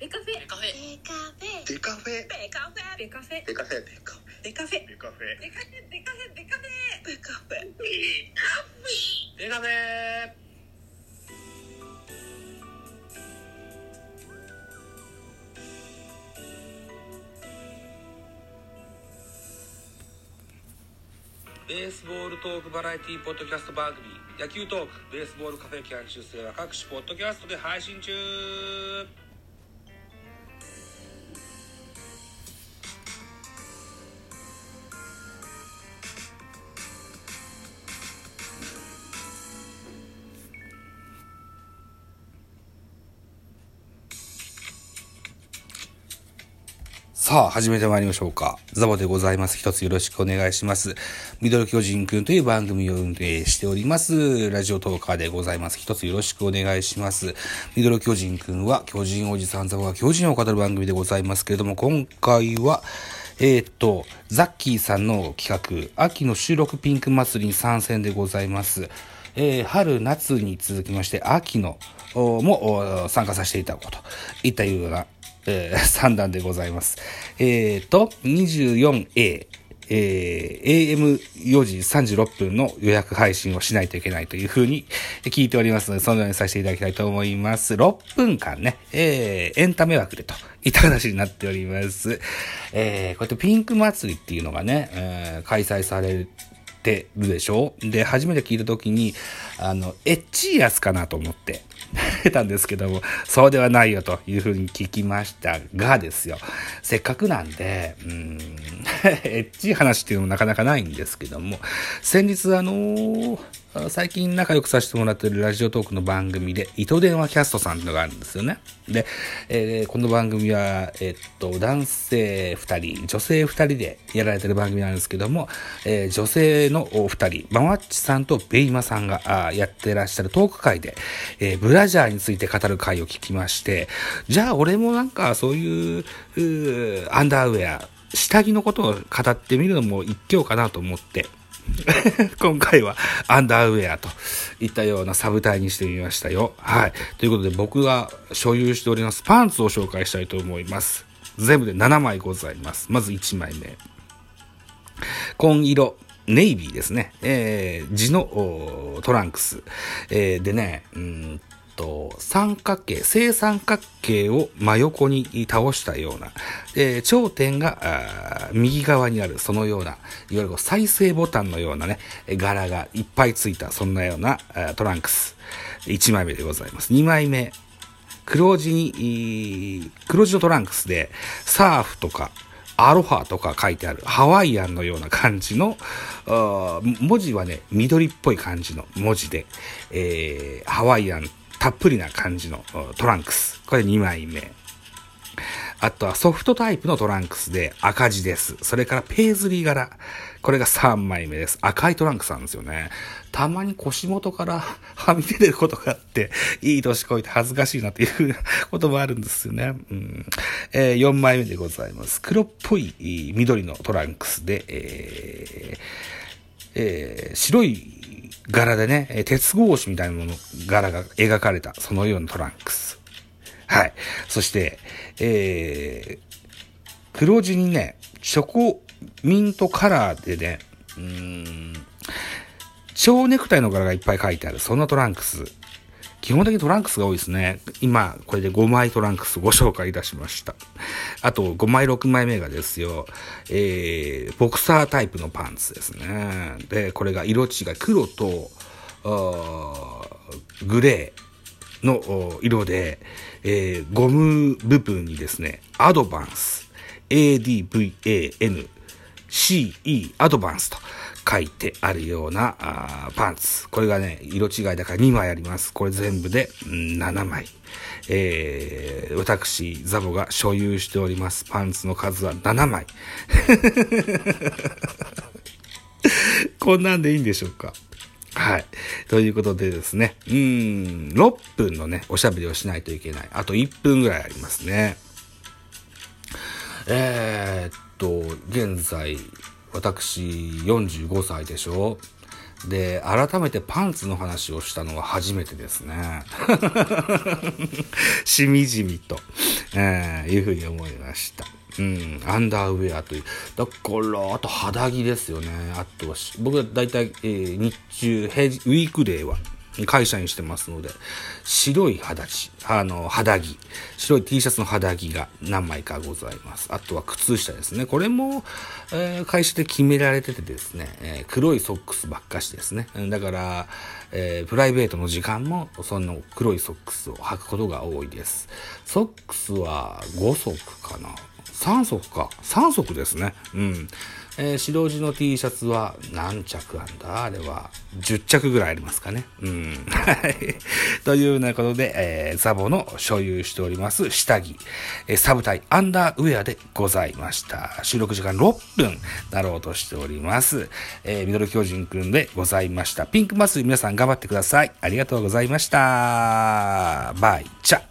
ベカフェ。ベカフェ。ベカフェ。デカフェ。ベカフェ。ベカフェ。デカフェ。デカフェ。ベカフェデカフェベカフェ。ベカフェ。ベカフェ。ベカフェベカフェベースボールトークバラエティポッドキャスト番組。野球トークベースボールカフェキャン中世は各種ポッドキャストで配信中さあ、始めてまいりましょうか。ザボでございます。一つよろしくお願いします。ミドル巨人くんという番組を運営しております。ラジオトーカーでございます。一つよろしくお願いします。ミドル巨人くんは、巨人おじさんザボが巨人を語る番組でございますけれども、今回は、えーっと、ザッキーさんの企画、秋の収録ピンク祭りに参戦でございます。えー春、夏に続きまして、秋の、も参加させていただこうといったような、えー、三段でございます。えーと、24A、えー、AM4 時36分の予約配信をしないといけないというふうに聞いておりますので、そのようにさせていただきたいと思います。6分間ね、えー、エンタメ枠でといった話になっております。えー、こうやってピンク祭りっていうのがね、えー開催されてるでしょ？で、初めて聞いた時に、あの、エッチいやつかなと思って、たんですけども、そうではないよというふうに聞きましたがですよ、せっかくなんで、うん、エッチい話っていうのもなかなかないんですけども、先日あのー最近仲良くさせてもらってるラジオトークの番組で、糸電話キャストさんっていうのがあるんですよね。で、えーこの番組は、えっと、男性2人、女性2人でやられてる番組なんですけども、えー女性のお二人、ママッチさんとベイマさんがあやってらっしゃるトーク会で、えブラジャーについて語る会を聞きまして、じゃあ俺もなんかそういう、うアンダーウェア、下着のことを語ってみるのも一興かなと思って、今回はアンダーウェアといったようなサブタイにしてみましたよ。はい。ということで僕が所有しておりますパンツを紹介したいと思います。全部で7枚ございます。まず1枚目。紺色。ネイビーですね。えー、地のトランクス。えーでね、うんと、三角形、正三角形を真横に倒したような、えー頂点が右側にある、そのような、いわゆる再生ボタンのようなね、柄がいっぱいついた、そんなようなトランクス。1枚目でございます。2枚目。黒地に、黒地のトランクスで、サーフとか、アロハとか書いてある、ハワイアンのような感じの、文字はね、緑っぽい感じの文字で、えーハワイアンたっぷりな感じのトランクス。これ2枚目。あとはソフトタイプのトランクスで赤字です。それからペーズリー柄。これが3枚目です。赤いトランクスなんですよね。たまに腰元から はみ出てることがあって、いい年こいて恥ずかしいなっていうこともあるんですよね。うんえー4枚目でございます。黒っぽいいい緑のトランクスで、えーえー白い柄でね、鉄格子みたいなもの、柄が描かれた、そのようなトランクス。はい。そして、えー、黒地にね、チョコミントカラーでね、うーん、蝶ネクタイの柄がいっぱい書いてある、そんなトランクス。基本的にトランクスが多いですね。今、これで5枚トランクスご紹介いたしました。あと、5枚、6枚目がですよ、えー、ボクサータイプのパンツですね。で、これが色違い、黒と、グレーの色で、えーゴム部分にですね、アドバンス、ADVAN、CE、アドバンスと書いてあるようなあパンツ。これがね、色違いだから2枚あります。これ全部で、7枚。えー、私、ザボが所有しておりますパンツの数は7枚。こんなんでいいんでしょうか？はい。ということでですね、うん、6分のね、おしゃべりをしないといけない。あと1分ぐらいありますね。えー、っと、現在、私45歳でしょで、改めてパンツの話をしたのは初めてですね。しみじみと。えー、いうふうに思いました。うん、アンダーウェアという。だから、あと肌着ですよね。あとは、僕は大体、えー日中、ウィークデーは、会社にしてますので、白い肌地、あの、肌着、白い T シャツの肌着が何枚かございます。あとは靴下ですね。これも、えー会社で決められててですね、えー黒いソックスばっかしですね。だから、えープライベートの時間も、その黒いソックスを履くことが多いです。ソックスは5足かな。3足か。3足ですね。うん。えー白地の T シャツは何着あんだ？あれは10着ぐらいありますかね。うん。はい。というようなことで、えーザボの所有しております下着、えーサブタイアンダーウェアでございました。収録時間6分なろうとしております。えーミドル巨人くんでございました。ピンクマス皆さん頑張ってください。ありがとうございました。バイチャ。